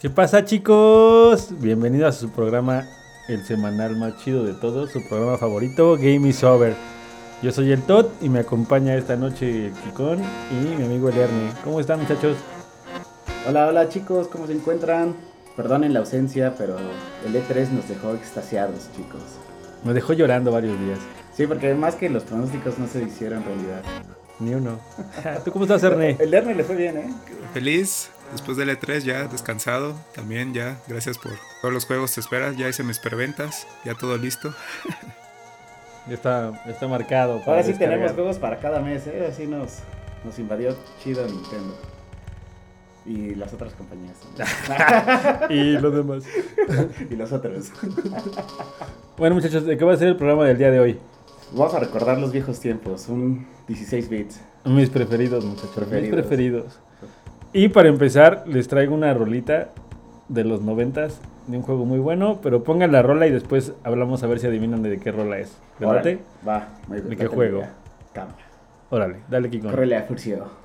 ¿Qué pasa chicos? Bienvenidos a su programa, el semanal más chido de todos, su programa favorito, Game is Over. Yo soy el Todd y me acompaña esta noche el Kikón y mi amigo el Ernie. ¿Cómo están muchachos? Hola, hola chicos, ¿cómo se encuentran? Perdonen la ausencia, pero el E3 nos dejó extasiados, chicos. Me dejó llorando varios días. Sí, porque más que los pronósticos no se hicieron realidad. Ni uno. ¿Tú cómo estás, Ernie? El Ernie le fue bien, ¿eh? Feliz, después del E3 ya descansado, también ya, gracias por todos los juegos te esperas, ya hice mis preventas, ya todo listo. Ya está, está marcado. para Ahora sí descargar. tenemos juegos para cada mes, ¿eh? Así nos, nos invadió chido Nintendo. Y las otras compañías. Y los demás. y los otros. Bueno muchachos, ¿de qué va a ser el programa del día de hoy? Vamos a recordar los viejos tiempos, un 16 bits. Mis preferidos, muchachos. Mis Preferidos. Y para empezar, les traigo una rolita de los noventas de un juego muy bueno, pero pongan la rola y después hablamos a ver si adivinan de qué rola es. ¿De Órale, late? Va, muy bien. ¿De qué juego? Cámara. Órale, dale Kiko. Córrele a Furcio.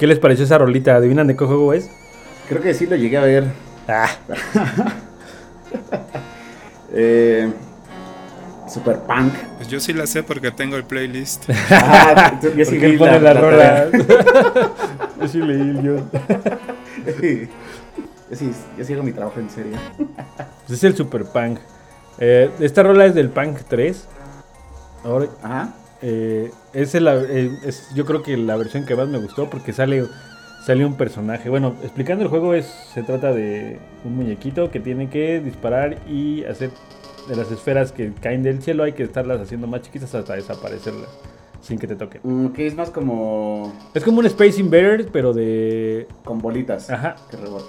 ¿Qué les pareció esa rolita? ¿Adivinan de qué juego es? Creo que sí lo llegué a ver. Ah, Eh, Super Punk. Pues yo sí la sé porque tengo el playlist. Ah, tú- yo sí vi él pone la, rola. Yo sí leí el guion. yo, sí, yo sigo mi trabajo en serio. Pues es el Super Punk. Eh, esta rola es del Punk 3. Ahora, Ajá. Eh, es, el- eh, es yo creo que la versión que más me gustó porque sale, sale un personaje. Bueno, explicando el juego es se trata de un muñequito que tiene que disparar y hacer de las esferas que caen del cielo hay que estarlas haciendo más chiquitas hasta desaparecerlas sin que te toquen. Mm, que es más como Es como un Space Invaders pero de con bolitas Ajá. que rebotan.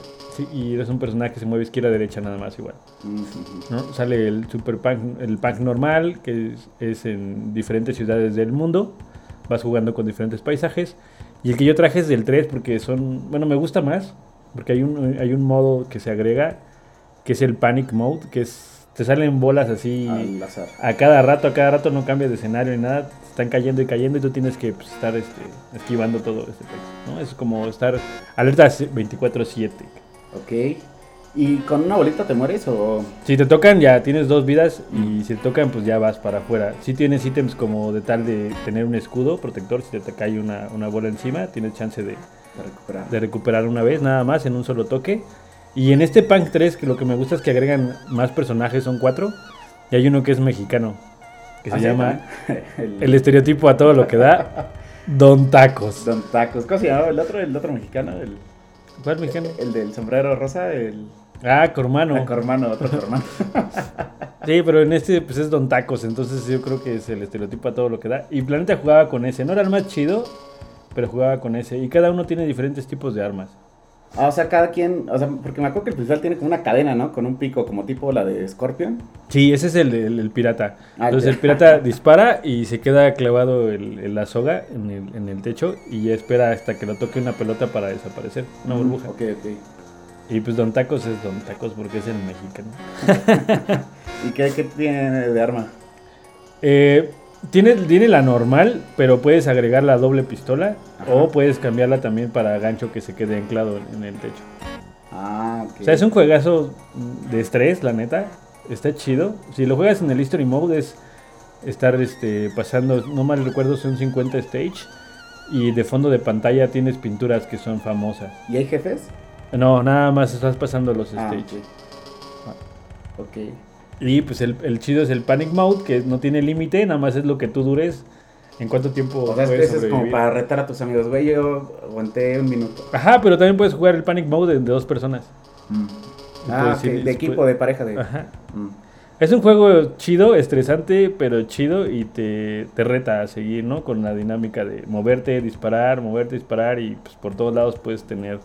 Y eres un personaje que se mueve izquierda derecha nada más igual. ¿no? Sale el Super Punk, el Punk normal, que es, es en diferentes ciudades del mundo. Vas jugando con diferentes paisajes. Y el que yo traje es del 3 porque son, bueno, me gusta más, porque hay un, hay un modo que se agrega, que es el Panic Mode, que es, te salen bolas así Al azar. a cada rato, a cada rato no cambias de escenario ni nada, te están cayendo y cayendo y tú tienes que pues, estar este, esquivando todo este texto, ¿no? Es como estar alerta 24/7. Ok. ¿Y con una bolita te mueres o...? Si te tocan ya tienes dos vidas y si te tocan pues ya vas para afuera. Si tienes ítems como de tal de tener un escudo protector, si te cae una, una bola encima, tienes chance de, recuperar. de recuperar una vez nada más en un solo toque. Y en este Punk 3 que lo que me gusta es que agregan más personajes, son cuatro. Y hay uno que es mexicano, que se Ah, sí, llama también. el estereotipo a todo lo que da, Don Tacos. Don Tacos. ¿Cómo se llamaba el otro? El otro mexicano. El, ¿Cuál mexicano? el del sombrero rosa. El... Ah, Cormano. Ah, Cormano, otro Cormano. Sí, pero en este pues es Don Tacos, entonces yo creo que es el estereotipo a todo lo que da. Y Planeta jugaba con ese, no era el más chido, pero jugaba con ese. Y cada uno tiene diferentes tipos de armas. Ah, o sea, cada quien, o sea, porque me acuerdo que el principal tiene como una cadena, ¿no? Con un pico, como tipo la de Scorpion. Sí, ese es el, el- el pirata. Ah, Entonces el pirata dispara y se queda clavado el, la soga en el, en el techo y ya espera hasta que lo toque una pelota para desaparecer, una burbuja. Ok, ok. Y pues Don Tacos es Don Tacos porque es el mexicano. ¿Y qué, qué tiene de arma? Eh, tiene, tiene la normal, pero puedes agregar la doble pistola Ajá. o puedes cambiarla también para gancho que se quede anclado en, el techo. Ah, ok. O sea, es un juegazo de estrés, la neta. Está chido. Si lo juegas en el History Mode es estar este, pasando, no mal recuerdo, son 50 stage. Y de fondo de pantalla tienes pinturas que son famosas. ¿Y hay jefes? No, nada más estás pasando los Ah, stage. ok. Ok. Y pues el, el chido es el Panic Mode, que no tiene límite, nada más es lo que tú dures. ¿En cuánto tiempo O sea, puedes es como para retar a tus amigos. Güey, yo aguanté un minuto. Ajá, pero también puedes jugar el Panic Mode de, de dos personas. Ah, Puedes ir- ok, de equipo, de pareja. De... Ajá. Mm. Es un juego chido, estresante, pero chido y te, te reta a seguir, ¿no? Con la dinámica de moverte, disparar, moverte, disparar y pues por todos lados puedes tener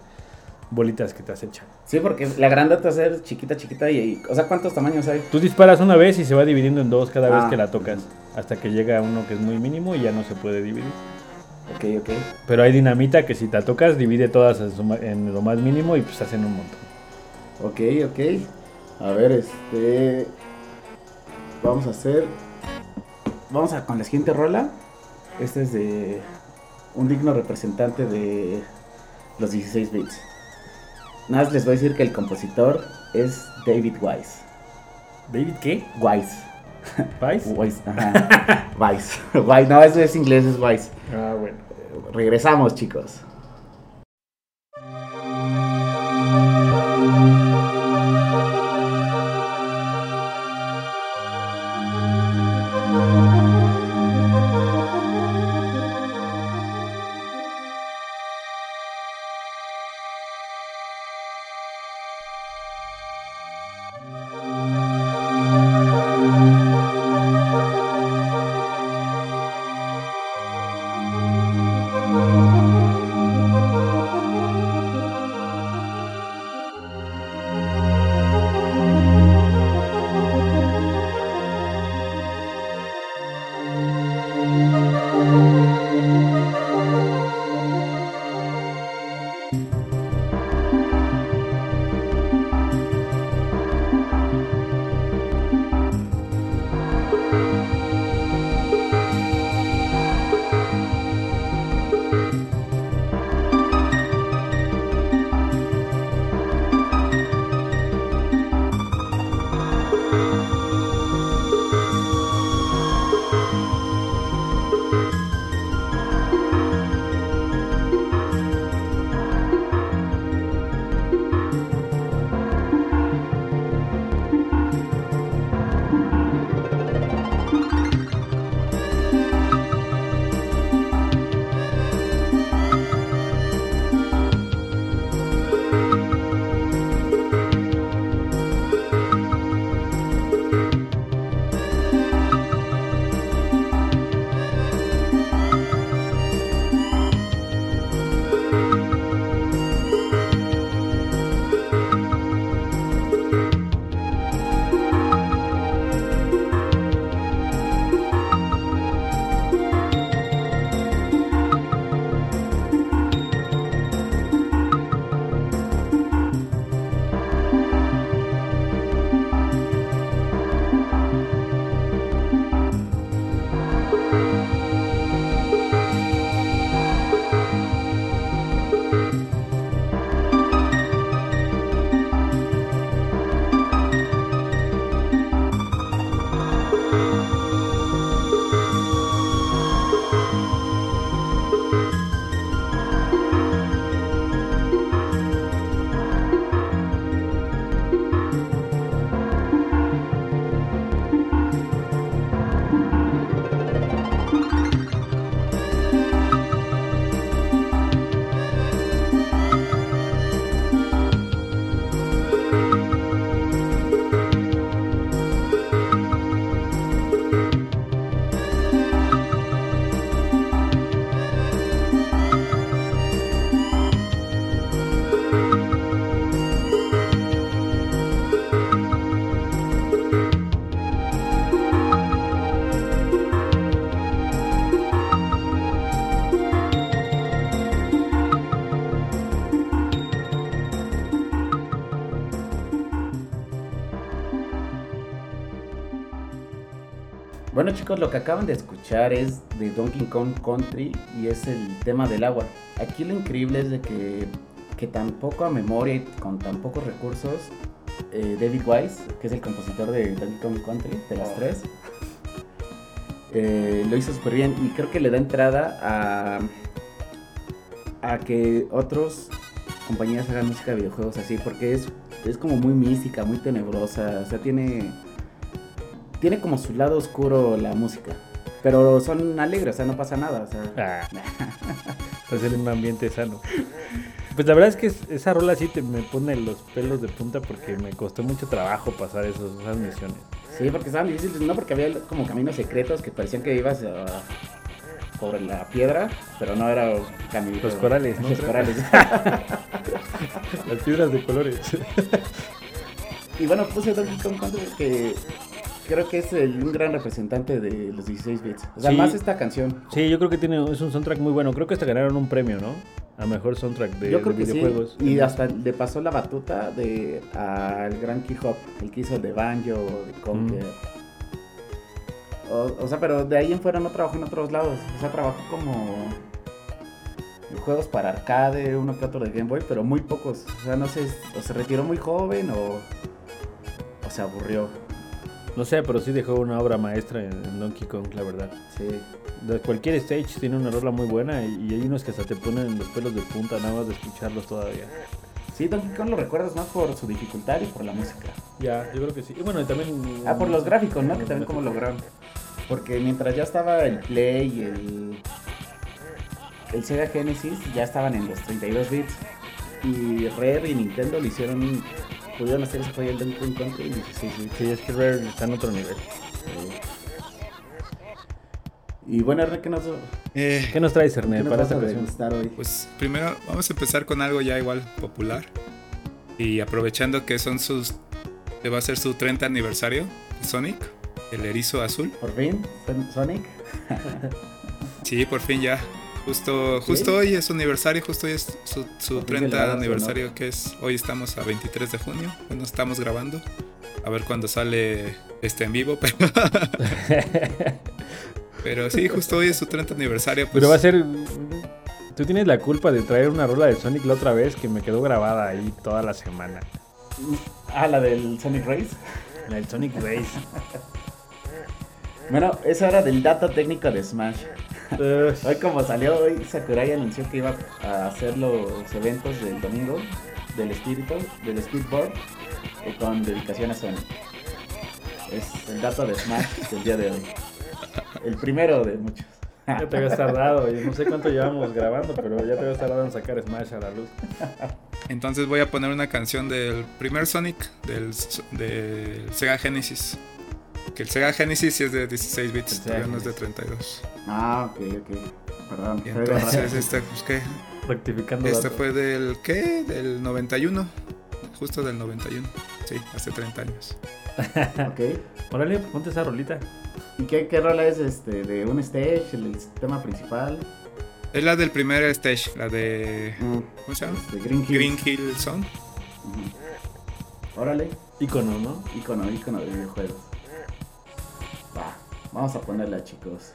bolitas que te acechan. Sí, porque la grandota es chiquita, chiquita y, y- O sea, ¿cuántos tamaños hay? Tú disparas una vez y se va dividiendo en dos cada vez Ah. que la tocas, hasta que llega uno que es muy mínimo y ya no se puede dividir. Ok, ok. Pero hay dinamita que si te tocas divide todas en lo más mínimo y pues hacen un montón. Ok, ok. A ver, este. Vamos a hacer. Vamos a con la siguiente rola. Este es de un digno representante de los 16 bits. Nada más les voy a decir que el compositor es David Wise. ¿David qué? Wise. ¿Vice? Wise, ajá. Wise. Wise. No, eso es inglés, es Wise. Ah, bueno. Regresamos, chicos. Chicos, lo que acaban de escuchar es de Donkey Kong Country y es el tema del agua. Aquí lo increíble es de que, que tan poco a memoria y con tan pocos recursos, eh, David Wise, que es el compositor de Donkey Kong Country, de las tres, eh, lo hizo súper bien y creo que le da entrada a, a que otros compañías hagan música de videojuegos así, porque es, es como muy mística, muy tenebrosa, o sea, tiene tiene como su lado oscuro la música. Pero son alegres, o sea, no pasa nada. O sea, Ah, hacer un ambiente sano. Pues la verdad es que es- esa rola sí te me pone los pelos de punta porque me costó mucho trabajo pasar esos, esas misiones. sí, porque estaban difíciles, no porque había como caminos secretos que parecían que ibas ah, por la piedra, pero no era camino. Los corales, ¿no? Los corales. Las piedras de colores. y bueno, puse Donkey Kong Country que creo que es el- un gran representante de los 16 bits. O sea, Sí. más esta canción. Sí, yo creo que tiene es un soundtrack muy bueno. Creo que hasta ganaron un premio, ¿no? A mejor soundtrack de, Yo creo de que videojuegos. sí. Y hasta le pasó la batuta de al gran Hop, el que hizo de Banjo, de Conker. O, o sea, pero de ahí en fuera no trabajó en otros lados. O sea, trabajó como juegos para arcade, uno que otro de Game Boy, pero muy pocos. O sea, no sé, o se retiró muy joven o, o se aburrió. No sé, pero sí dejó una obra maestra en, en Donkey Kong, la verdad. Sí. De cualquier stage tiene una rola muy buena y, y hay unos que hasta te ponen los pelos de punta nada más de escucharlos todavía. Sí, Donkey Kong lo recuerdas más por su dificultad y por la música. Ya, yo creo que sí. Y bueno, y también... Ah, por los gráficos, ¿no? Que también como lograron. Porque mientras ya estaba el Play y el, el Sega Genesis, ya estaban en los 32 bits. Y Rare y Nintendo lo hicieron, pudieron hacer ese juego el Donkey Kong Country 16 bits. Sí, es que Rare está en otro nivel. Y bueno, Ernesto, ¿qué nos, Eh, ¿Qué nos traes, qué Erne, nos para esta ocasión? hoy? pues primero vamos a empezar con algo ya igual popular. Y aprovechando que son sus. que va a ser su 30 aniversario, Sonic, el erizo azul. Por fin, Son- Sonic. Sí, por fin ya. Justo, justo hoy es su aniversario, justo hoy es su, su Por fin 30 celebrado su aniversario, que es hoy estamos a 23 de junio. Bueno, estamos grabando. A ver cuándo sale este en vivo, pero, pero sí, justo hoy es su 30 aniversario. Pues, Pero va a ser... Tú tienes la culpa de traer una rola de Sonic la otra vez que me quedó grabada ahí toda la semana. Ah, la del Sonic Race. La del Sonic Race. Bueno, esa era del dato técnico de Smash. Ugh. Hoy como salió hoy, Sakurai anunció que iba a hacer los eventos del domingo del espíritu, del Speedboard, eh, con dedicación a Sonic. Es el dato de Smash del día de hoy. El primero de muchos. Ya te habías tardado, y no sé cuánto llevamos grabando, pero ya te habías tardado en sacar Smash a la luz. Entonces voy a poner una canción del primer Sonic del, del Sega Genesis. Que el Sega Genesis sí es de 16 bits, El Sega todavía no es de Genesis. 32. Ah, ok, ok. Perdón. Y entonces este, pues qué, Rectificando este fue del ¿qué? Del 91. Justo del 91. Sí, hace 30 años. Ok. Órale, ponte esa rolita. ¿Y qué, qué rola es este? ¿De un stage? ¿El, tema principal? Es la del primer stage, la de Mm, ¿cómo se llama? este, Green Hill. Green Hill Zone. Ujú. Órale. Icono, ¿no? Icono, icono de videojuegos. Va, vamos a ponerla, chicos.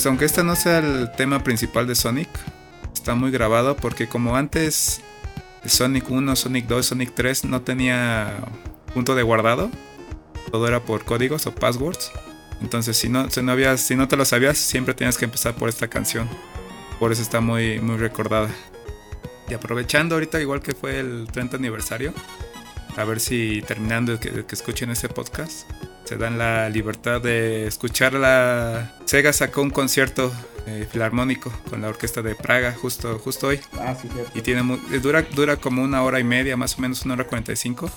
Pues aunque este no sea el tema principal de Sonic, está muy grabado porque como antes Sonic 1, Sonic 2, Sonic 3 no tenía punto de guardado, todo era por códigos o passwords. Entonces si no, si no, habías, si no te lo sabías, siempre tenías que empezar por esta canción. Por eso está muy, muy recordada. Y aprovechando ahorita, igual que fue el 30 aniversario, a ver si terminando que, que escuchen ese podcast, se dan la libertad de escuchar la... Sega sacó un concierto eh, filarmónico con la orquesta de Praga justo, justo hoy. Ah, sí, cierto. Y tiene muy- dura, dura como una hora y media, más o menos una hora 45.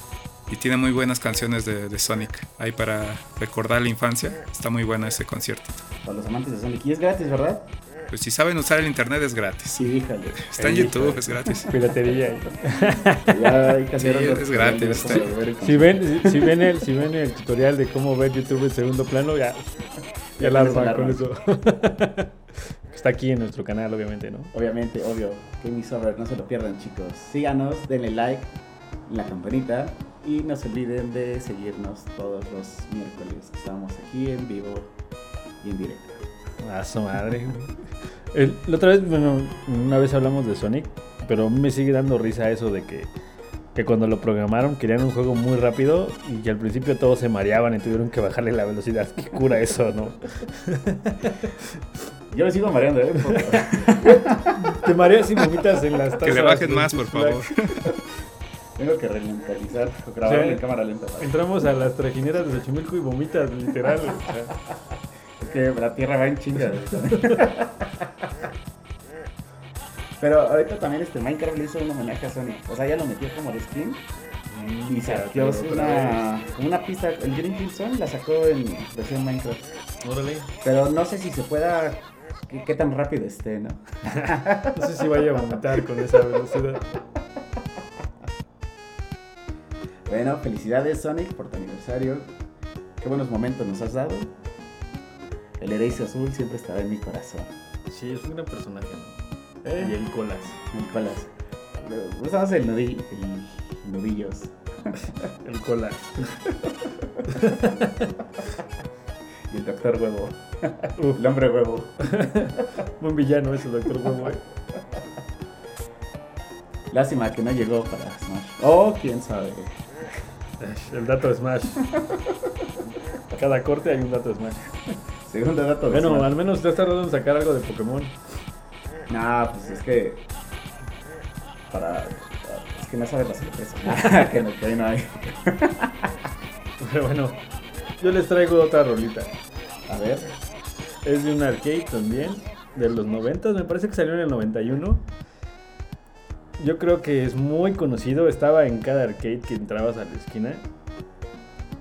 Y tiene muy buenas canciones de, de Sonic. Ahí para recordar la infancia. Está muy bueno ese concierto. Para los amantes de Sonic. Y es gratis, ¿verdad? Pues si saben usar el internet es gratis. Sí, híjale. Está en YouTube, es gratis. Piratería. Ya hay Sí, es gratis, está- Si ven, si, si ven el, si ven el tutorial de cómo ver YouTube en segundo plano, ya, ya Ya la con eso. Está aquí en nuestro canal, obviamente, ¿no? Obviamente, obvio. Game Over, no se lo pierdan, chicos. Síganos, denle like, la campanita. Y no se olviden de seguirnos todos los miércoles. que Estamos aquí en vivo y en directo. A su madre. El- la otra vez, bueno, una vez hablamos de Sonic, pero a mí me sigue dando risa eso de que, que cuando lo programaron querían un juego muy rápido y que al principio todos se mareaban y tuvieron que bajarle la velocidad. Qué cura eso, ¿no? Yo me sigo mareando, ¿eh? Por- Te mareas y vomitas en las tazas. Que le bajen más, por favor. Tengo que ralentizar, grabar Sí. en cámara lenta. ¿vale? Entramos a las trajineras de Xochimilco y vomitas, literal. Que la tierra va en chinga. Pero ahorita también este Minecraft le hizo un homenaje a Sonic. O sea, ya lo metió como de skin. Y sacó una, una pista. El Green Hill la sacó en versión Minecraft. Órale. Pero no sé si se pueda. Qué, qué tan rápido esté, ¿no? No sé si vaya a vomitar con esa velocidad. Bueno, felicidades Sonic por tu aniversario. Qué buenos momentos nos has dado. El Eraser Azul siempre estará en mi corazón. Sí, es un gran personaje, ¿no? ¿Eh? Y el colas. Nicolás. Usamos el, nudi- el nudillos. El colas. Y el doctor huevo. Uf, El hombre huevo. buen villano ese doctor Huevo, eh. Lástima que no llegó para Smash. Oh, quién sabe. El dato de Smash. Cada corte hay un dato de Smash. Segundo dato de Bueno, al menos ya tardaron en sacar algo de Pokémon. Nah, pues es que. Para. Es que no sabes la sorpresa. que, no, que ahí no hay. Pero bueno, yo les traigo otra rolita. A ver. Es de un arcade también, de los 90, me parece que salió en el 91. Yo creo que es muy conocido, estaba en cada arcade que entrabas a la esquina.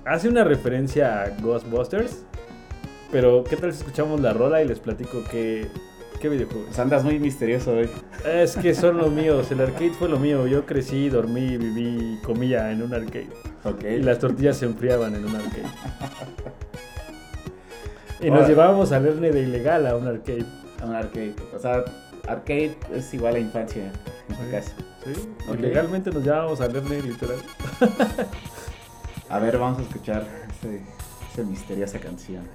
Hace una referencia a Ghostbusters, pero ¿qué tal si escuchamos la rola y les platico qué, qué videojuego Pues es? andas muy misterioso hoy. Es que son los míos, el arcade fue lo mío. Yo crecí, dormí, viví, comía en un arcade. Ok. Y las tortillas se enfriaban en un arcade. Y nos Ahora- llevábamos al Erne de ilegal a un arcade. A un arcade. O sea, arcade es igual a infancia. En tu Sí. caso. ¿Sí? Ok. Ilegalmente nos llevábamos al Erne literal. A ver, vamos a escuchar ese, esa misteriosa canción.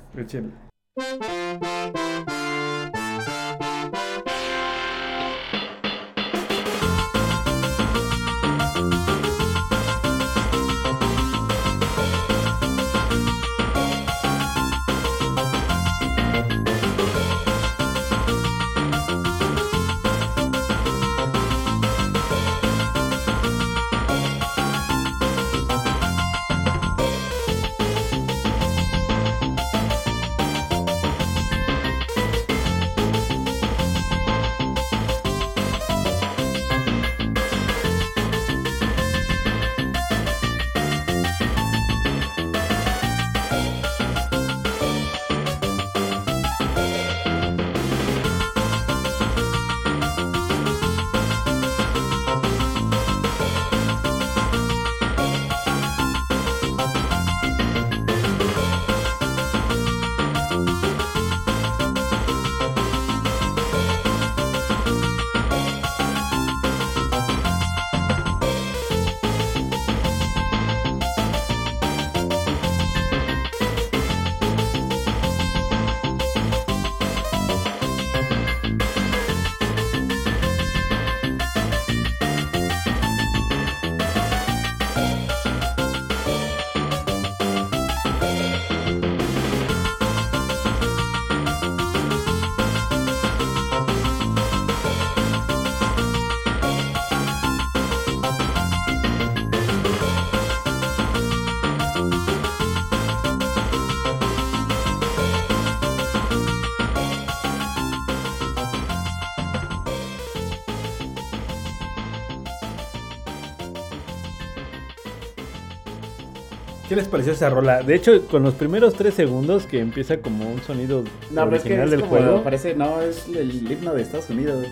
Les pareció esa rola? De hecho, con los primeros tres segundos que empieza como un sonido No, pero es que original es del como, juego. parece, no, es el himno de Estados Unidos.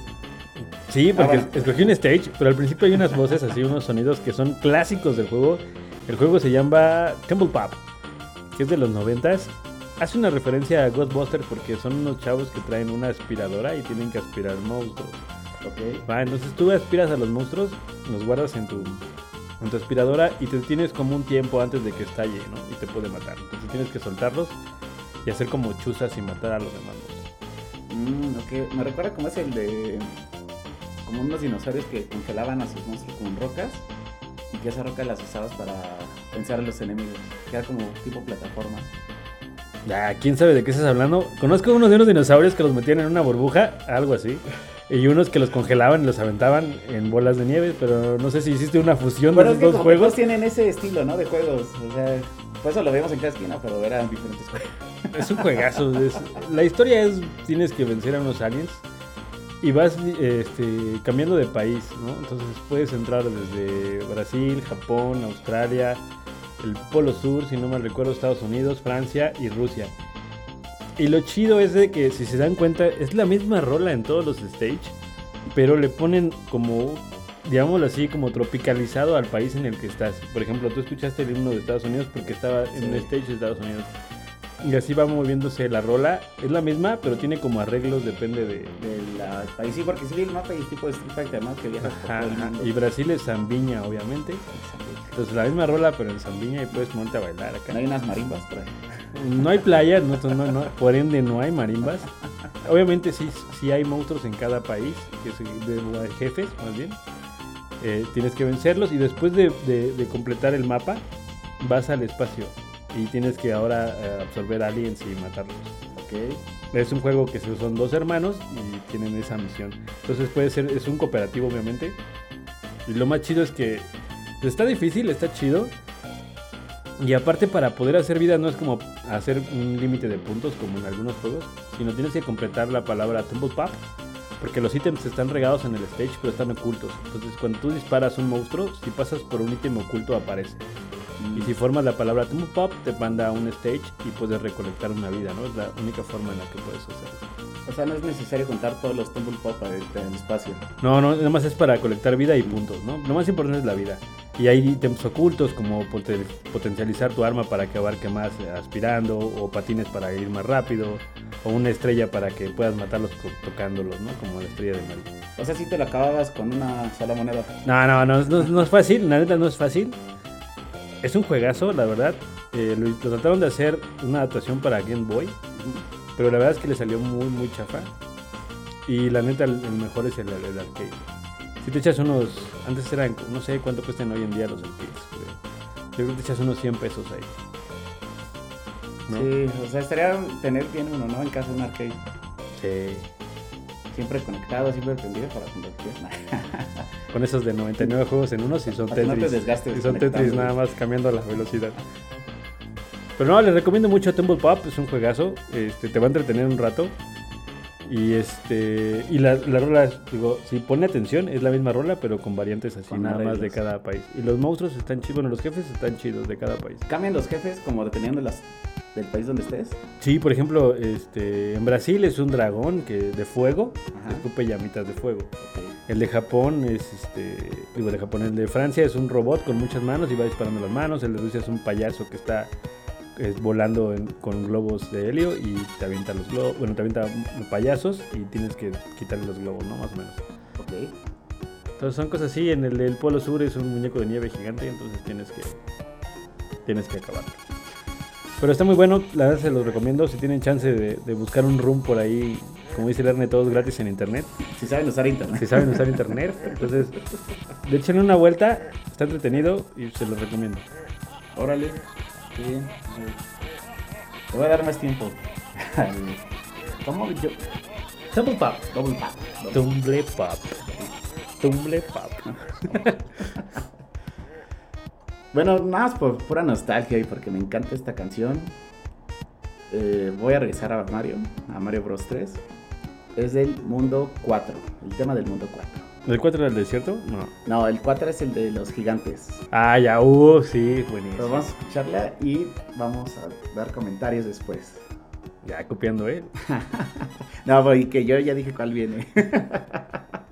Sí, porque Ah, escogí un stage, pero al principio hay unas voces así, unos sonidos que son clásicos del juego. El juego se llama Temple Pop, que es de los noventas. Hace una referencia a Ghostbusters porque son unos chavos que traen una aspiradora y tienen que aspirar monstruos. Ok. Va, entonces tú aspiras a los monstruos, los guardas en tu, en tu aspiradora y te tienes como un tiempo antes de que estalle, ¿no? Y te puede matar. Entonces tienes que soltarlos y hacer como chuzas y matar a los demás monstruos. Mm, ok. Me recuerda como es el de. Como unos dinosaurios que congelaban a sus monstruos con rocas. Y que esas rocas las usabas para vencer a los enemigos. Que era como tipo plataforma. Ya, ¿quién sabe de qué estás hablando? Conozco unos de unos dinosaurios que los metían en una burbuja, algo así. Y unos que los congelaban y los aventaban en bolas de nieve, pero no sé si hiciste una fusión Bueno, de es esos que dos como que todos juegos. tienen ese estilo, ¿no? De juegos. O sea, por eso lo vemos en cada esquina, pero eran diferentes juegos. Es un juegazo. es- la historia es, tienes que vencer a unos aliens y vas este, cambiando de país, ¿no? Entonces puedes entrar desde Brasil, Japón, Australia, el Polo Sur, si no mal recuerdo, Estados Unidos, Francia y Rusia. Y lo chido es de que, si se dan cuenta, es la misma rola en todos los stage, pero le ponen como, digámoslo así, como tropicalizado al país en el que estás. Por ejemplo, tú escuchaste el himno de Estados Unidos porque estaba en un Sí. stage de Estados Unidos. Y así va moviéndose la rola. Es la misma, pero tiene como arreglos, depende de... Del ah, país. Sí, porque sí vi el mapa y tipo de Street Fighter, ¿no? Que viajas por todo el mundo. Y Brasil es Zambiña, obviamente. Entonces la misma rola, pero en Zambiña y puedes ponerte a bailar acá. No hay unas marimbas por ahí. No hay playa, no, no, no, por ende no hay marimbas. Obviamente sí, sí hay monstruos en cada país, que de, jefes más bien. Eh, tienes que vencerlos y después de, de- de completar el mapa vas al espacio y tienes que ahora eh, absorber aliens y matarlos. Es un juego que son dos hermanos y tienen esa misión. Entonces puede ser, es un cooperativo obviamente. Y lo más chido es que está difícil, está chido. Y aparte para poder hacer vida no es como hacer un límite de puntos como en algunos juegos, sino tienes que completar la palabra Temple Pop. Porque los ítems están regados en el stage, pero están ocultos. Entonces, cuando tú disparas un monstruo, si pasas por un ítem oculto, aparece. Y si formas la palabra Temple Pop, te manda a un stage y puedes recolectar una vida, ¿no? Es la única forma en la que puedes hacerlo. O sea, no es necesario contar todos los Tumble Pop en el espacio. No, no, nada más es para colectar vida y puntos, ¿no? Lo más importante es la vida. Y hay ítems ocultos como poten- potencializar tu arma para que abarque más eh, aspirando, o patines para ir más rápido, o una estrella para que puedas matarlos tocándolos, ¿no? Como la estrella de Mario. O sea, si te lo acababas con una sola moneda. No, no, no, no, no es fácil, la neta no es fácil. Es un juegazo, la verdad. Eh, lo, lo trataron de hacer una adaptación para Game Boy, pero la verdad es que le salió muy, muy chafa. Y la neta, el, el mejor es el, el arcade. Si te echas unos. Antes eran. No sé cuánto cuestan hoy en día los arcades. Yo creo que te echas unos 100 pesos ahí. ¿No? Sí, o sea, estaría tener bien uno, ¿no? En casa de un arcade. Sí. Siempre conectado, siempre prendido para quieras. Con esos de 99 juegos en uno, si son Para que no te Tetris. desgastes y son Tetris nada más cambiando la velocidad. Pero no, les recomiendo mucho Tumble Pop, es un juegazo. Este, te va a entretener un rato. Y este. Y la, la rola, digo, si pone atención, es la misma rola, pero con variantes así, Con nada más de cada país. Y los monstruos están chidos, bueno, los jefes están chidos de cada país. ¿Cambian los jefes como dependiendo de las, del país donde estés? Sí, por ejemplo, este, en Brasil es un dragón que de fuego, Ajá. escupe llamitas de fuego. El de Japón es este. Digo, de Japón. El de Francia es un robot con muchas manos y va disparando las manos. El de Rusia es un payaso que está eh, volando en- con globos de helio y te avienta los globos. Bueno, te avienta payasos y tienes que quitarle los globos, ¿no? Más o menos. Ok. Entonces son cosas así. En el del Polo Sur es un muñeco de nieve gigante, entonces tienes que. Tienes que acabarlo. Pero está muy bueno, la verdad se los recomiendo. Si tienen chance de, de buscar un room por ahí, como dice el Erne, todos gratis en internet. Si saben usar internet. si saben usar internet. Entonces, de echenle una vuelta, está entretenido y se los recomiendo. Órale. Te voy a dar más tiempo. ¿Cómo? Yo. Double Pop. Double tap. Double- Tumble Pop. Tumble Pop. Bueno, nada más por pura nostalgia y porque me encanta esta canción. eh, voy a regresar a Mario, a Mario Bros 3. Es del mundo 4, el tema del mundo 4. ¿El 4 era el desierto? No. No, el 4 es el de los gigantes. Ah, ya, uh, sí, Pero buenísimo. vamos a escucharla y vamos a dar comentarios después. Ya copiando, ¿eh? No, pues, y que yo ya dije cuál viene.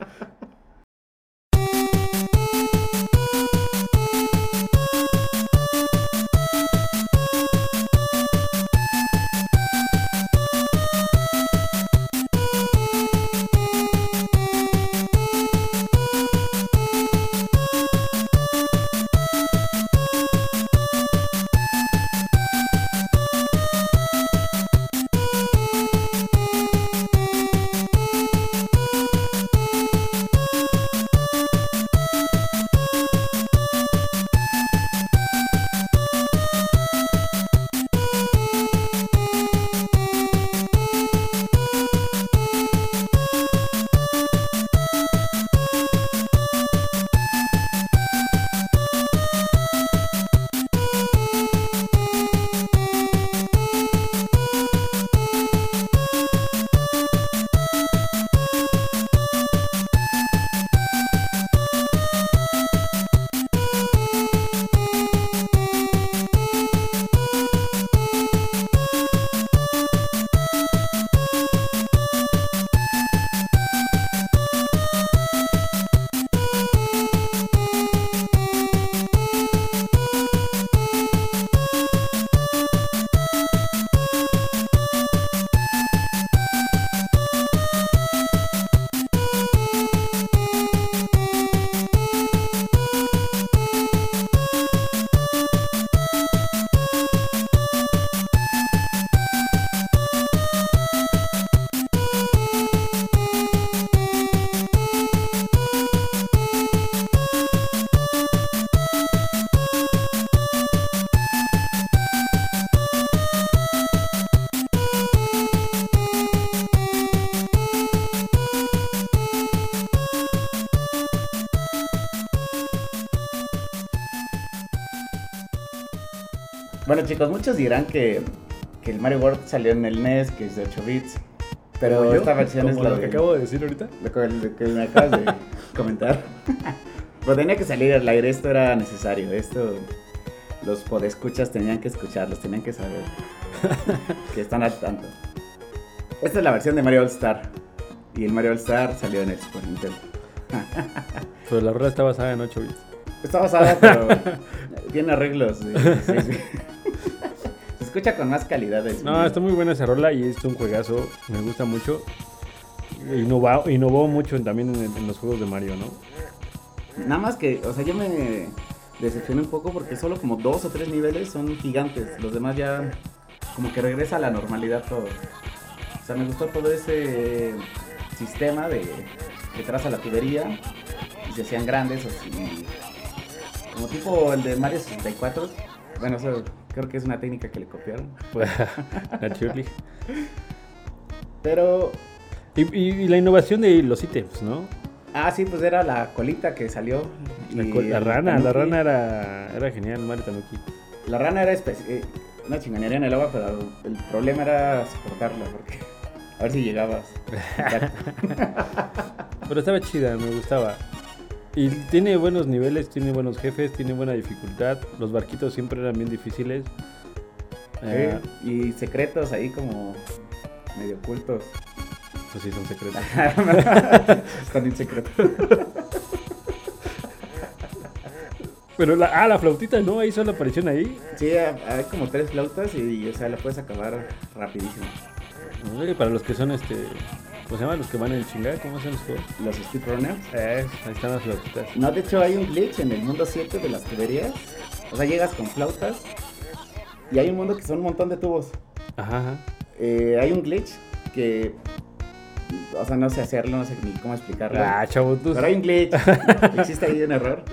Bueno, chicos, muchos dirán que, que el Mario World salió en el NES, que es de 8 bits. Pero yo, esta versión es la lo que acabo de decir ahorita. lo que, lo que me acabas de comentar. Pues tenía que salir al aire, esto era necesario. Esto los podescuchas tenían que escucharlos, tenían que saber que están al tanto. Esta es la versión de Mario All Star. Y el Mario All Star salió en el Super Nintendo. Pero la rola está basada en 8 bits. Está basada, pero tiene arreglos. sí, sí, sí. Escucha con más calidad. el No, está muy buena esa rola y es un juegazo. Me gusta mucho. Innovó, innovó mucho también en, en los juegos de Mario, ¿no? Nada más que, o sea, yo me decepcioné un poco porque solo como dos o tres niveles son gigantes. Los demás ya como que regresa a la normalidad todo. O sea, me gustó todo ese sistema de que traza la tubería y se hacían grandes así. Como tipo el de Mario 64. Bueno, eso creo que es una técnica que le copiaron. Naturally. Pero, Y, y- y la innovación de los ítems, ¿no? ah, sí, pues era la colita que salió. La, rana, la rana era, era genial, Mario Tanuki. La rana era eh, una chingonería en el agua, pero el problema era soportarla, porque a ver si llegabas. Pero estaba chida, me gustaba. Y tiene buenos niveles, tiene buenos jefes, tiene buena dificultad. Los barquitos siempre eran bien difíciles. Eh, Y secretos ahí como medio ocultos. pues sí, son secretos. Están bien secretos. Pero la, ah, la flautita, ¿no? Ahí solo aparición ahí. Sí, hay como tres flautas y, o sea, la puedes acabar rapidísimo. Para los que son este. ¿Cómo se llama? Los que van en chingada, ¿cómo se los juegos? Los speedrunners. Eh, ahí están las flautitas. No, de hecho hay un glitch en el mundo 7 de las tuberías. O sea, llegas con flautas y hay un mundo que son un montón de tubos. Ajá, ajá. Eh, hay un glitch que, o sea, no sé hacerlo, no sé ni cómo explicarlo. Ah, chavo, tú. Pero hay un glitch, existe ahí un error,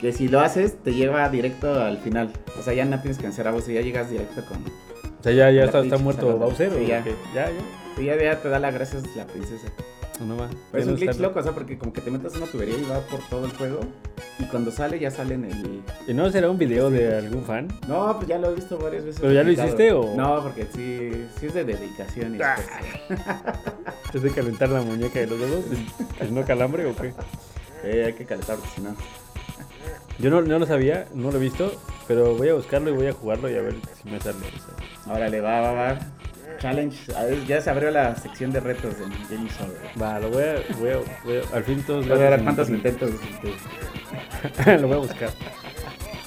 que si lo haces te lleva directo al final. O sea, ya no tienes que vencer a Bowser, ya llegas directo con... O sea, ya, ya está, muerto. Bowser. Sí, ¿o ya. Ya, ya. Y ya, ya te da las gracias la princesa. No, no va. Pero es un glitch loco, o sea, porque como que te metes en una tubería y va por todo el juego. Y cuando sale ya sale en el... ¿Y no será un video de algún fan? No, pues ya lo he visto varias veces. ¿Pero ya lo hiciste o- No, porque sí, sí es de dedicación y Ah. ¿Es de calentar la muñeca de los dedos? ¿Es no calambre o qué? Eh, hay que calentar porque si no. Yo no, no lo sabía, no lo he visto, pero voy a buscarlo y voy a jugarlo y a ver si me sale. o sea. Órale, va, va, va. Challenge. A ver, ya se abrió la sección de retos en Over. Va, lo voy a, voy a, voy a- al fin todos Voy a ver cuántos en intentos. lo voy a buscar.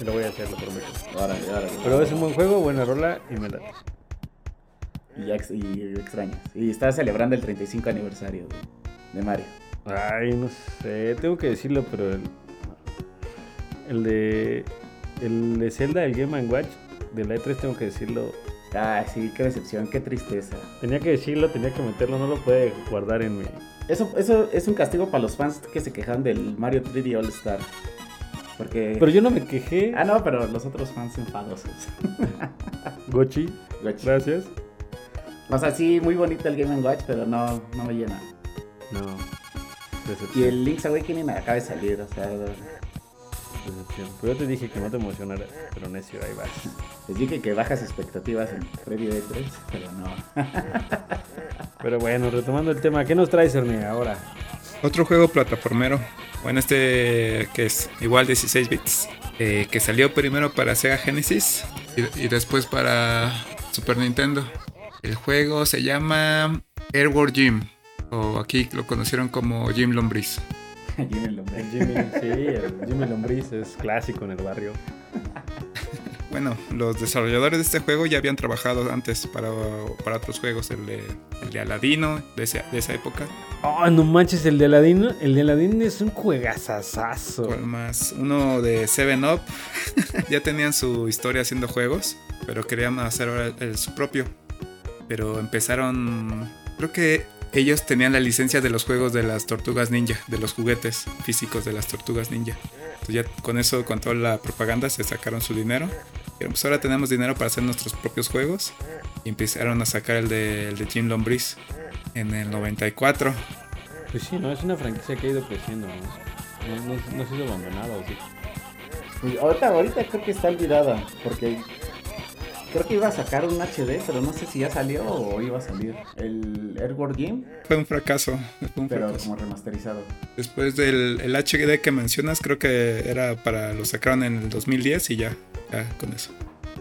Lo voy a hacer, lo prometo. Órale, órale. Pero es un buen juego, buena rola y me la... Y, extrañas. Y está celebrando el 35 aniversario de, de Mario. Ay, no sé, tengo que decirlo, pero el, el de el de Zelda, el Game Watch de la E3 tengo que decirlo. Ah, sí, qué decepción, qué tristeza. Tenía que decirlo, tenía que meterlo, no lo puede guardar en mi. Eso, eso es un castigo para los fans que se quejan del Mario 3D All Star. Porque. Pero yo no me quejé. Ah, no, pero los otros fans enfadosos. Gochi, Watch. gracias. O sea, sí, muy bonito el Game Watch, pero no, no me llena. No. Y el Link's Awakening acaba de salir, o sea, decepción. Pero yo te dije que no te emocionaras, pero necio, ahí vas. les dije que bajas expectativas en previo de 3, pero no. Pero bueno, retomando el tema, ¿qué nos traes, Ernie, ahora? Otro juego plataformero. Bueno, este que es igual 16 bits. eh, que salió primero para Sega Genesis y, y después para Super Nintendo. El juego se llama Airworld Gym. O aquí lo conocieron como Jim Lombriz. Jimmy. El Jimmy, sí, el Jimmy Lombriz es clásico en el barrio. Bueno, los desarrolladores de este juego ya habían trabajado antes para, para otros juegos. El de, el de Aladino, de, ese- de esa época. Oh, no manches, el de Aladino. El de Aladino es un juegazazazo. ¿Cuál más? Uno de Seven Up. ya tenían su historia haciendo juegos, pero querían hacer ahora el, el- su propio. Pero empezaron. Creo que ellos tenían la licencia de los juegos de las tortugas ninja, de los juguetes físicos de las tortugas ninja. Entonces ya con eso, con toda la propaganda, se sacaron su dinero. Pero pues ahora tenemos dinero para hacer nuestros propios juegos. Y empezaron a sacar el de, el de Jim Lombriz en el 94. Pues sí, no, es una franquicia que ha ido creciendo, ¿no? No, no- no ha sido abandonada, ¿o sí? Pues ahorita, ahorita creo que está olvidada, porque creo que iba a sacar un HD, pero no sé si ya salió o iba a salir. El Airworld Game, Fue un fracaso. Fue un pero fracaso. como remasterizado. Después del el HD que mencionas, creo que era para lo sacaron en el 2010 y ya, ya con eso.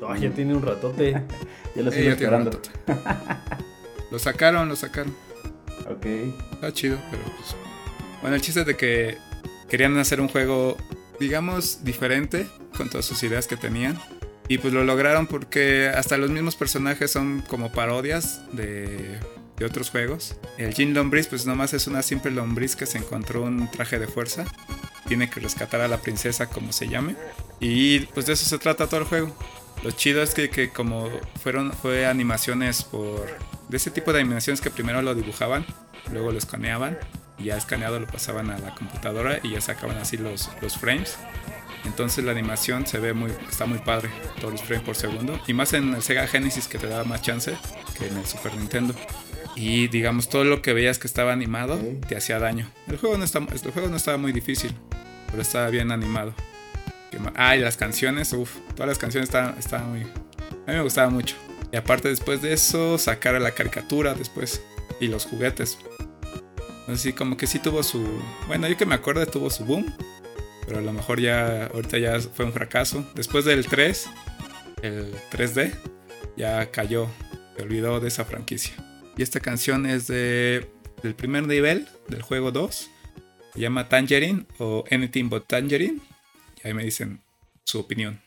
Ay, ya tiene un ratote. Lo Eh, ya un esperando. ratote. lo sacaron, lo sacaron. Ok. Está chido, pero pues. Bueno, el chiste es de que querían hacer un juego, digamos, diferente con todas sus ideas que tenían. Y pues lo lograron porque hasta los mismos personajes son como parodias de, de otros juegos. El Jin Lombriz, pues nomás es una simple lombriz que se encontró un traje de fuerza. Tiene que rescatar a la princesa, como se llame. Y pues de eso se trata todo el juego. Lo chido es que, que como fueron fue animaciones por de ese tipo de animaciones que primero lo dibujaban, luego lo escaneaban y ya escaneado lo pasaban a la computadora y ya sacaban así los, los frames. Entonces la animación se ve muy está muy padre, todos los frames por segundo y más en el Sega Genesis que te daba más chance que en el Super Nintendo. Y digamos todo lo que veías que estaba animado te hacía daño. El juego no está el juego no estaba muy difícil, pero estaba bien animado. Ah, y las canciones, uff, todas las canciones estaban, estaban muy... A mí me gustaba mucho. Y aparte después de eso, sacar a la caricatura después. Y los juguetes. Así como que sí tuvo su... Bueno, yo que me acuerdo tuvo su boom. Pero a lo mejor ya, ahorita ya fue un fracaso. Después del 3, el 3D, ya cayó. Se olvidó de esa franquicia. Y esta canción es de, del primer nivel del juego 2. Se llama Tangerine o Anything But Tangerine. Y ahí me dicen su opinión.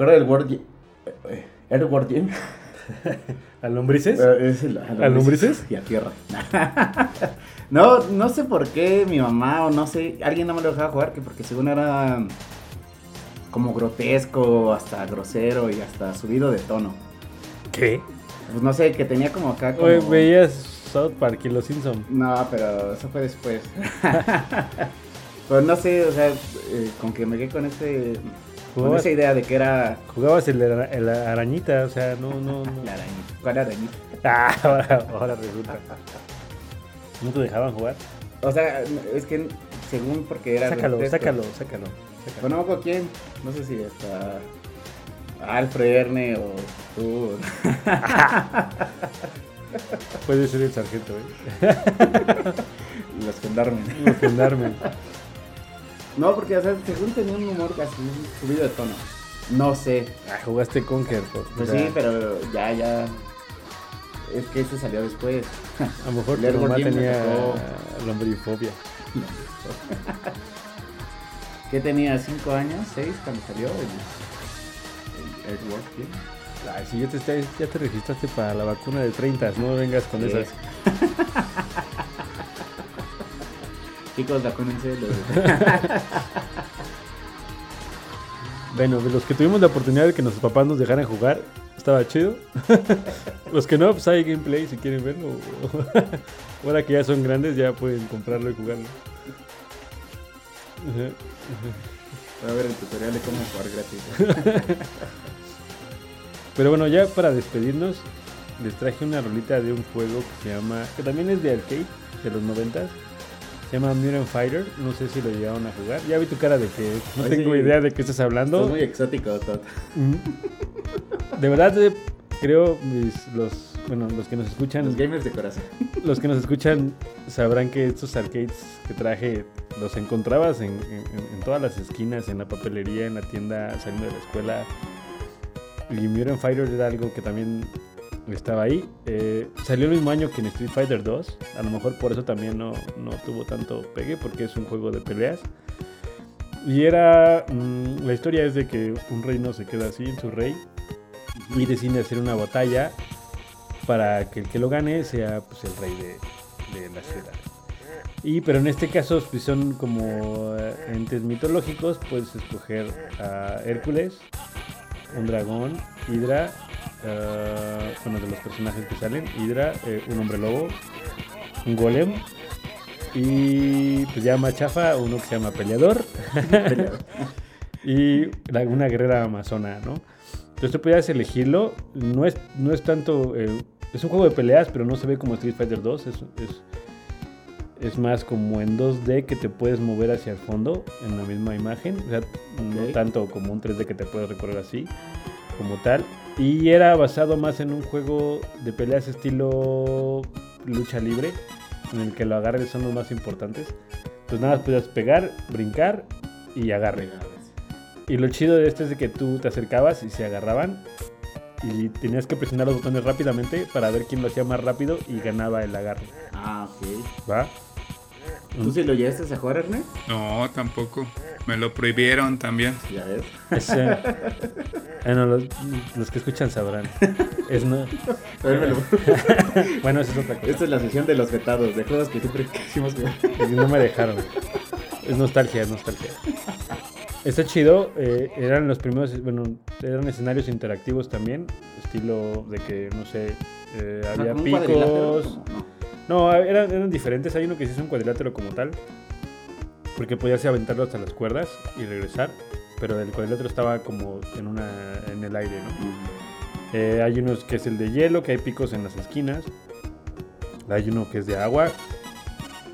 Recuerda el Word Gym? Eh, El Word Gym. ¿A lombrices? Es el- a ¿A lombrices? Y a tierra. no, no sé por qué mi mamá o no sé, alguien no me lo dejaba jugar, que porque según era como grotesco, hasta grosero y hasta subido de tono. ¿Qué? Pues no sé, que tenía como acá como... Oye, veías South Park y los Simpsons. No, pero eso fue después. pues no sé, o sea, eh, con que me quedé con ese... Con Jugabas, esa idea de que era jugabas el, el arañita, o sea, no, no, no. la arañita. ¿Cuál arañita? Ah, ahora, ahora resulta. ¿No te dejaban jugar? O sea, es que según porque era... Sácalo, sácalo, sácalo. sácalo. Bueno, acuerdo quién. No sé si hasta Alfred Erne o tú. Puede ser el sargento, ¿eh? Los gendarmes. Los gendarmes. No, porque, o sea, según tenía un humor casi subido de tono. No sé. Ah, jugaste Conker, pues. Pues sí, pero ya, ya. Es que ese salió después. A lo mejor tu mamá tenía lombrifobia. ¿Qué tenía? ¿Cinco años? ¿Seis cuando salió el, el Edward? Ay, si ya te, ya te registraste para la vacuna de 30, no vengas con Sí. esas. Chicos, vacúnense. los- Bueno, de los que tuvimos la oportunidad de que nuestros papás nos dejaran jugar, estaba chido. los que no, pues hay gameplay si quieren verlo. Ahora que ya son grandes, ya pueden comprarlo y jugarlo. Voy a ver el tutorial de cómo jugar gratis. Pero bueno, ya para despedirnos, les traje una rolita de un juego que se llama, que también es de arcade, de los 90 Se llama Mutant Fighter. No sé si lo llegaron a jugar. Ya vi tu cara de que no Ay, tengo idea de qué estás hablando. Es muy exótico, Todd. Mm. De verdad, eh, creo mis, los, bueno, los que nos escuchan, Los gamers de corazón. los que nos escuchan sabrán que estos arcades que traje los encontrabas en, en- en todas las esquinas, en la papelería, en la tienda, saliendo de la escuela. Y Mutant Fighter era algo que también estaba ahí. Eh, salió el mismo año que en Street Fighter 2. A lo mejor por eso también no, no tuvo tanto pegue, porque es un juego de peleas. Y era. mm, la historia es de que un reino se queda así en su rey y decide hacer una batalla para que el que lo gane sea pues, el rey de, de la ciudad. Y pero en este caso pues, son como eh, entes mitológicos, puedes escoger a Hércules, un dragón, Hidra, eh, bueno de los personajes que salen, Hidra, eh, un hombre lobo, un golem y pues ya más chafa, uno que se llama peleador y la- una guerrera amazona, ¿no? Entonces tú podías elegirlo. No es, no es tanto. eh, es un juego de peleas, pero no se ve como Street Fighter 2. Es, es, es más como en 2D que te puedes mover hacia el fondo en la misma imagen. O sea, no tanto como un 3D que te puedes recorrer así, como tal. Y era basado más en un juego de peleas estilo lucha libre, en el que los agarres son los más importantes. Pues nada podías pegar, brincar y agarre. Y lo chido de este es de que tú te acercabas y se agarraban y tenías que presionar los botones rápidamente para ver quién lo hacía más rápido y ganaba el agarre. Ah, ok. ¿Va? ¿Tú sí lo llegaste a jugar, Erne? No, tampoco. Me lo prohibieron también. Ya ves. Ese- bueno, los, los que escuchan sabrán. Es no- bueno, eso es otra cosa. Esta es la sesión de los vetados, de juegos que siempre quisimos jugar. Y no me dejaron. Es nostalgia, es nostalgia. Está chido. eh, eran los primeros, bueno, eran escenarios interactivos también. Estilo de que, no sé, eh, había ¿Como un cuadrilátero? picos. No. Eran, eran diferentes. Hay uno que sí es un cuadrilátero como tal. Porque podías aventarlo hasta las cuerdas y regresar. Pero el cuadrilátero estaba como en, una, en el aire, ¿no? Eh, hay unos que es el de hielo, que hay picos en las esquinas. Hay uno que es de agua,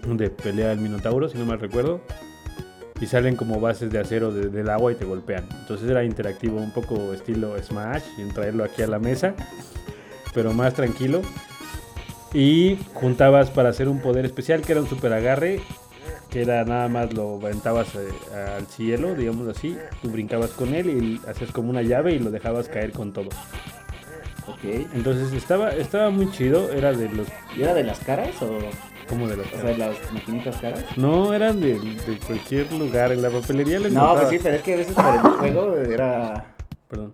donde pelea el Minotauro, si no mal recuerdo. Y salen como bases de acero de- del agua y te golpean. Entonces era interactivo, un poco estilo Smash, en traerlo aquí a la mesa, pero más tranquilo. Y juntabas para hacer un poder especial que era un super agarre, que era nada más lo aventabas eh, al cielo, digamos así. Tú brincabas con él y hacías como una llave y lo dejabas caer con todo. Ok. Entonces estaba, estaba muy chido, era de los, ¿Y era de las caras o, como de los, o sea, de las maquinitas caras? no eran de, de cualquier lugar, en la papelería lo No, pues sí, pero es que a veces por el juego era Perdón.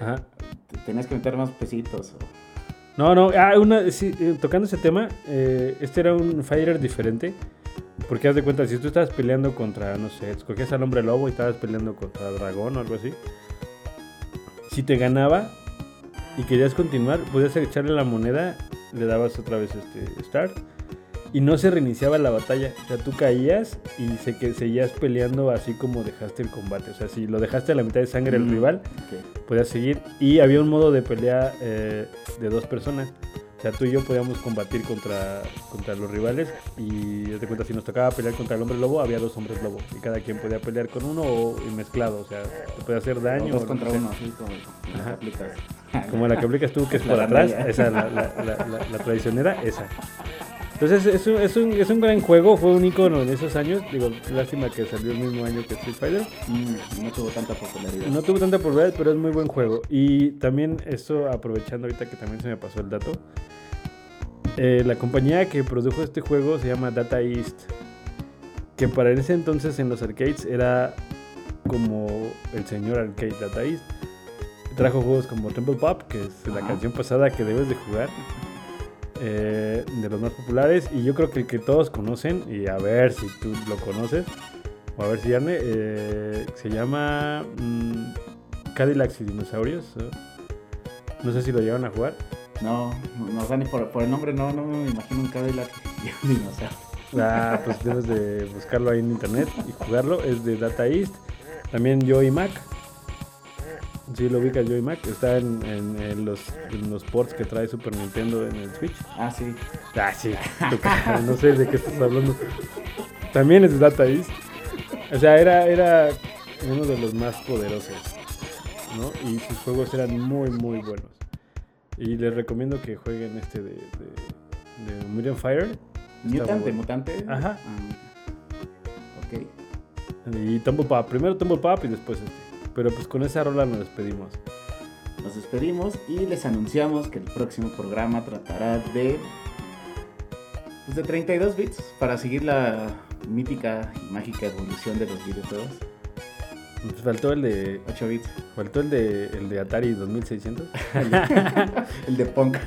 Ajá. Te- Tenías que meter más pesitos. o- No, no, ah, una, sí, eh, tocando ese tema, eh, este era un fighter diferente. Porque haz de cuenta, si tú estabas peleando contra, no sé, escogías al hombre lobo y estabas peleando contra dragón o algo así. Si te ganaba y querías continuar, podías echarle la moneda, le dabas otra vez este start y no se reiniciaba la batalla. O sea, tú caías y se, que seguías peleando así como dejaste el combate. O sea, si lo dejaste a la mitad de sangre el Mm. rival, Ok. podías seguir. Y había un modo de pelea eh, de dos personas. O sea, tú y yo podíamos combatir contra, contra los rivales. Y de cuenta, si nos tocaba pelear contra el hombre lobo, había dos hombres lobo. Y cada quien podía pelear con uno o y mezclado. O sea, te podía hacer daño. Dos o contra no uno, así como, como Ajá. te aplicas. Como la que aplicas tú, que es La por atrás. raya. Esa, la, la, la, la- la traicionera, esa. Entonces, es un, es, un, es un gran juego. Fue un icono en esos años. Digo, lástima que salió el mismo año que Street Fighter. Mm, no tuvo tanta popularidad. No tuvo tanta popularidad, pero es muy buen juego. Y también esto, aprovechando ahorita que también se me pasó el dato, eh, la compañía que produjo este juego se llama Data East, que para ese entonces en los arcades era como el señor arcade Data East. Trajo juegos como Temple Pop, que es la Ajá. canción pasada que debes de jugar, eh, de los más populares. Y yo creo que el que todos conocen, y a ver si tú lo conoces, o a ver si Arne, eh, se llama mm, Cadillacs y Dinosaurios. No sé si lo llevan a jugar. No, no, o sea, ni por, por el nombre no, no me imagino un Cadillac y un dinosaurio. Ah, pues debes de buscarlo ahí en internet y jugarlo. Es de Data East. También Joy Mac. Sí, lo ubicas Joy Mac. Está en, en- en los, en los ports que trae Super Nintendo en el Switch. Ah, sí. Ah, sí. no sé de qué estás hablando. También es de Data East. O sea, era, era uno de los más poderosos. ¿no? Y sus juegos eran muy, muy buenos. Y les recomiendo que jueguen este de, de, de Mutant Fire. Mutant, de bueno. mutante. Ajá. Ah, ok. Y Tumble Pop. Primero Tumble Pop y después este. Pero pues con esa rola nos despedimos. Nos despedimos y les anunciamos que el próximo programa tratará de. Pues de 32 bits para seguir la mítica y mágica evolución de los videojuegos. Nos faltó el de. 8 bits. Faltó el de el de Atari 2600. El de Punk.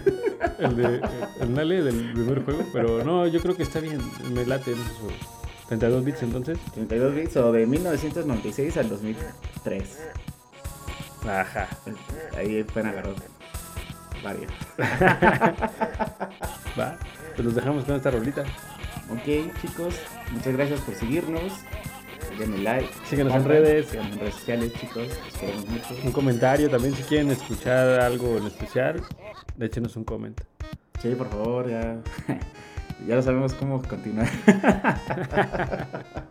El de el Nale del primer juego. Pero no, yo creo que está bien. Me late en esos juegos. 32 bits entonces. 32 bits o de 1996 al 2003. Ajá. Ahí pueden agarrar varios. Va. Pues los dejamos con esta rolita. Ok, chicos, muchas gracias por seguirnos. Denle like. Síguenos en redes. síganos en redes sociales, chicos. Mucho. Un comentario también si quieren escuchar algo en especial. Échenos un comentario. Sí, por favor, ya. ya no sabemos cómo continuar.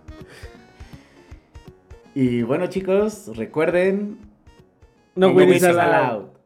y bueno, chicos, recuerden. No, allowed. allowed.